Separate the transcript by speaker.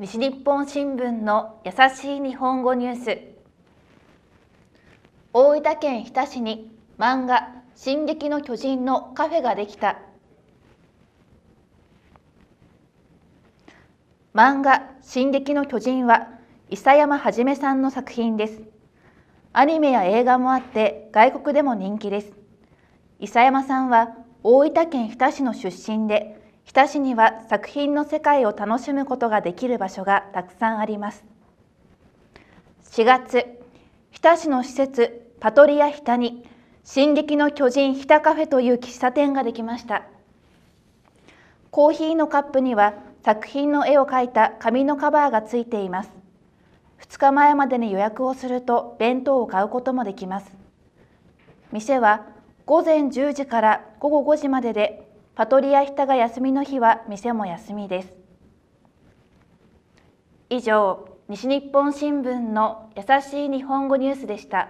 Speaker 1: 西日本新聞の優しい日本語ニュース。大分県日田市に漫画「進撃の巨人」のカフェができた。漫画「進撃の巨人」は諫山はじめさんの作品です。アニメや映画もあって外国でも人気です。諫山さんは大分県日田市の出身で日田市には作品の世界を楽しむことができる場所がたくさんあります。4月日田市の施設パトリア日田に進撃の巨人日田カフェという喫茶店ができました。コーヒーのカップには作品の絵を描いた紙のカバーがついています。2日前までに予約をすると弁当を買うこともできます。店は午前10時から午後5時まででパトリア日田が休みの日は店も休みです。以上西日本新聞の優しい日本語ニュースでした。